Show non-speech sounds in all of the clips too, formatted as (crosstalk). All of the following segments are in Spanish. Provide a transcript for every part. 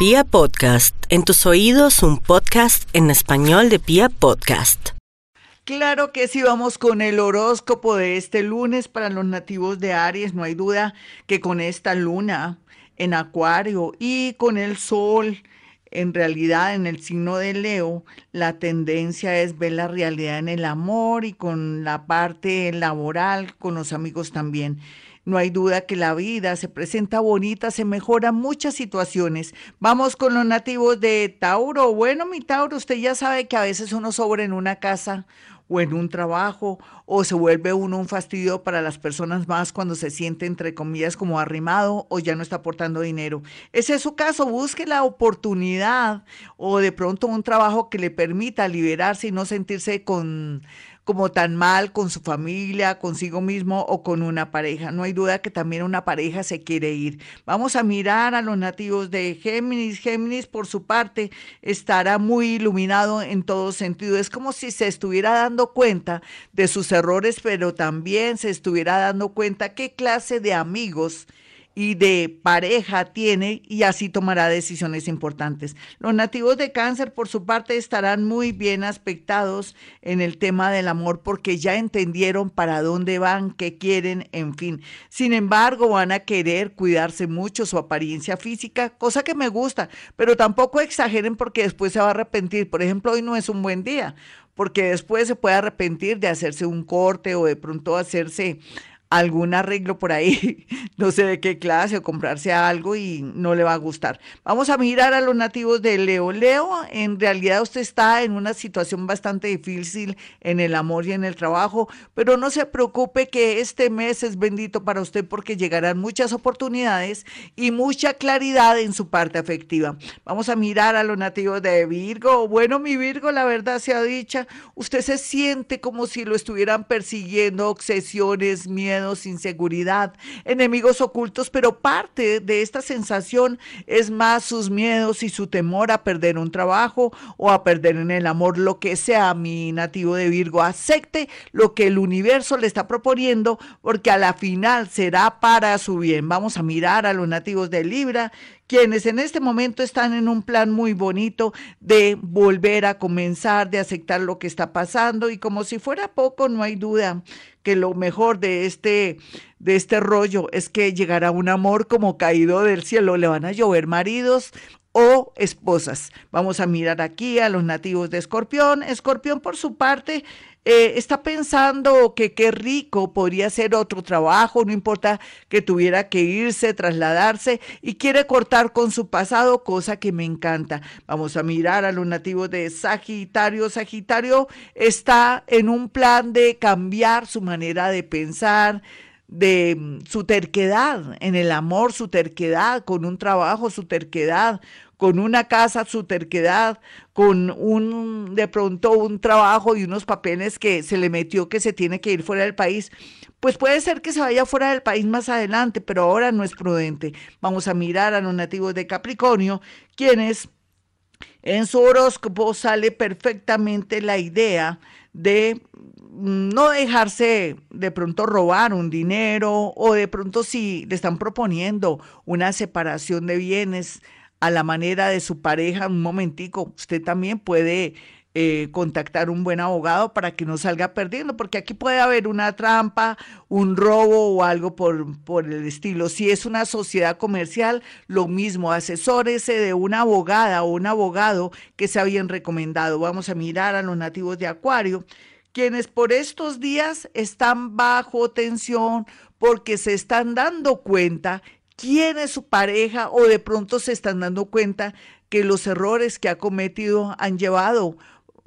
Pia Podcast, en tus oídos un podcast en español de Pia Podcast. Claro que sí, vamos con el horóscopo de este lunes para los nativos de Aries. No hay duda que con esta luna en Acuario y con el Sol en realidad en el signo de Leo, la tendencia es ver la realidad en el amor y con la parte laboral, con los amigos también. No hay duda que la vida se presenta bonita, se mejoran muchas situaciones. Vamos con los nativos de Tauro. Bueno, mi Tauro, usted ya sabe que a veces uno sobra en una casa o en un trabajo, o se vuelve uno un fastidio para las personas más cuando se siente, entre comillas, como arrimado o ya no está aportando dinero. Ese es su caso, busque la oportunidad o de pronto un trabajo que le permita liberarse y no sentirse con como tan mal con su familia, consigo mismo o con una pareja. No hay duda que también una pareja se quiere ir. Vamos a mirar a los nativos de Géminis. Géminis, por su parte, estará muy iluminado en todo sentido. Es como si se estuviera dando cuenta de sus errores, pero también se estuviera dando cuenta qué clase de amigos y de pareja tiene y así tomará decisiones importantes. Los nativos de cáncer, por su parte, estarán muy bien aspectados en el tema del amor porque ya entendieron para dónde van, qué quieren, en fin. Sin embargo, van a querer cuidarse mucho su apariencia física, cosa que me gusta, pero tampoco exageren porque después se va a arrepentir. Por ejemplo, hoy no es un buen día porque después se puede arrepentir de hacerse un corte o de pronto hacerse algún arreglo por ahí, (laughs) no sé de qué clase, o comprarse algo y no le va a gustar. Vamos a mirar a los nativos de Leo. Leo, en realidad usted está en una situación bastante difícil en el amor y en el trabajo, pero no se preocupe que este mes es bendito para usted porque llegarán muchas oportunidades y mucha claridad en su parte afectiva. Vamos a mirar a los nativos de Virgo. Bueno, mi Virgo, la verdad sea dicha, usted se siente como si lo estuvieran persiguiendo, obsesiones, miedo inseguridad, enemigos ocultos, pero parte de esta sensación es más sus miedos y su temor a perder un trabajo o a perder en el amor, lo que sea mi nativo de Virgo, acepte lo que el universo le está proponiendo, porque a la final será para su bien. Vamos a mirar a los nativos de Libra quienes en este momento están en un plan muy bonito de volver a comenzar, de aceptar lo que está pasando y como si fuera poco, no hay duda que lo mejor de este de este rollo es que llegará un amor como caído del cielo, le van a llover maridos o esposas. Vamos a mirar aquí a los nativos de Escorpión. Escorpión por su parte eh, está pensando que qué rico podría ser otro trabajo, no importa que tuviera que irse, trasladarse y quiere cortar con su pasado, cosa que me encanta. Vamos a mirar a los nativos de Sagitario. Sagitario está en un plan de cambiar su manera de pensar, de mm, su terquedad en el amor, su terquedad con un trabajo, su terquedad con una casa, su terquedad, con un, de pronto un trabajo y unos papeles que se le metió que se tiene que ir fuera del país, pues puede ser que se vaya fuera del país más adelante, pero ahora no es prudente. Vamos a mirar a los nativos de Capricornio, quienes en su horóscopo sale perfectamente la idea de no dejarse de pronto robar un dinero o de pronto si le están proponiendo una separación de bienes, a la manera de su pareja, un momentico, usted también puede eh, contactar un buen abogado para que no salga perdiendo, porque aquí puede haber una trampa, un robo o algo por, por el estilo. Si es una sociedad comercial, lo mismo, asesórese de una abogada o un abogado que sea bien recomendado. Vamos a mirar a los nativos de Acuario, quienes por estos días están bajo tensión porque se están dando cuenta quién es su pareja o de pronto se están dando cuenta que los errores que ha cometido han llevado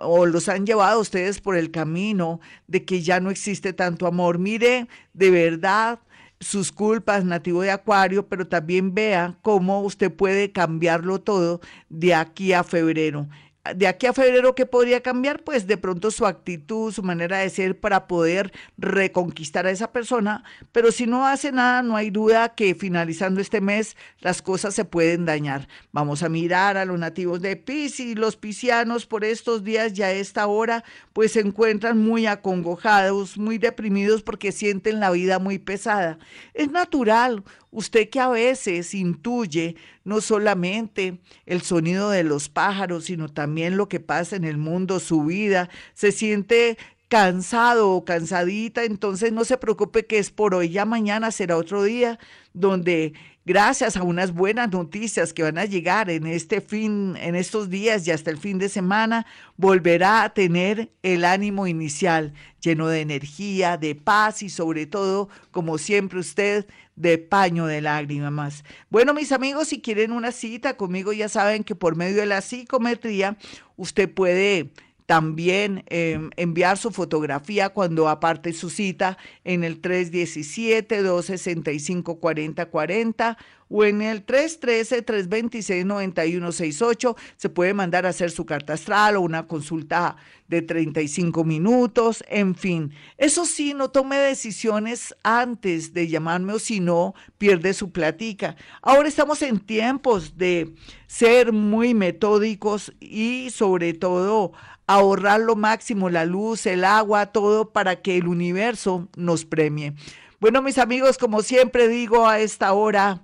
o los han llevado ustedes por el camino de que ya no existe tanto amor. Mire, de verdad, sus culpas, nativo de Acuario, pero también vea cómo usted puede cambiarlo todo de aquí a febrero de aquí a febrero, ¿qué podría cambiar? Pues de pronto su actitud, su manera de ser para poder reconquistar a esa persona, pero si no hace nada, no hay duda que finalizando este mes las cosas se pueden dañar. Vamos a mirar a los nativos de Pisces, los piscianos por estos días ya a esta hora, pues se encuentran muy acongojados, muy deprimidos porque sienten la vida muy pesada. Es natural, Usted que a veces intuye no solamente el sonido de los pájaros, sino también lo que pasa en el mundo, su vida, se siente cansado o cansadita, entonces no se preocupe que es por hoy, ya mañana será otro día donde gracias a unas buenas noticias que van a llegar en este fin, en estos días y hasta el fin de semana, volverá a tener el ánimo inicial lleno de energía, de paz y sobre todo, como siempre usted, de paño de lágrimas. Bueno, mis amigos, si quieren una cita conmigo, ya saben que por medio de la psicometría usted puede también em, enviar su fotografía cuando aparte su cita en el 317-265-4040 o en el 313-326-9168. Se puede mandar a hacer su carta astral o una consulta de 35 minutos, en fin. Eso sí, no tome decisiones antes de llamarme o si no, pierde su platica. Ahora estamos en tiempos de ser muy metódicos y sobre todo ahorrar lo máximo, la luz, el agua, todo para que el universo nos premie. Bueno, mis amigos, como siempre digo a esta hora,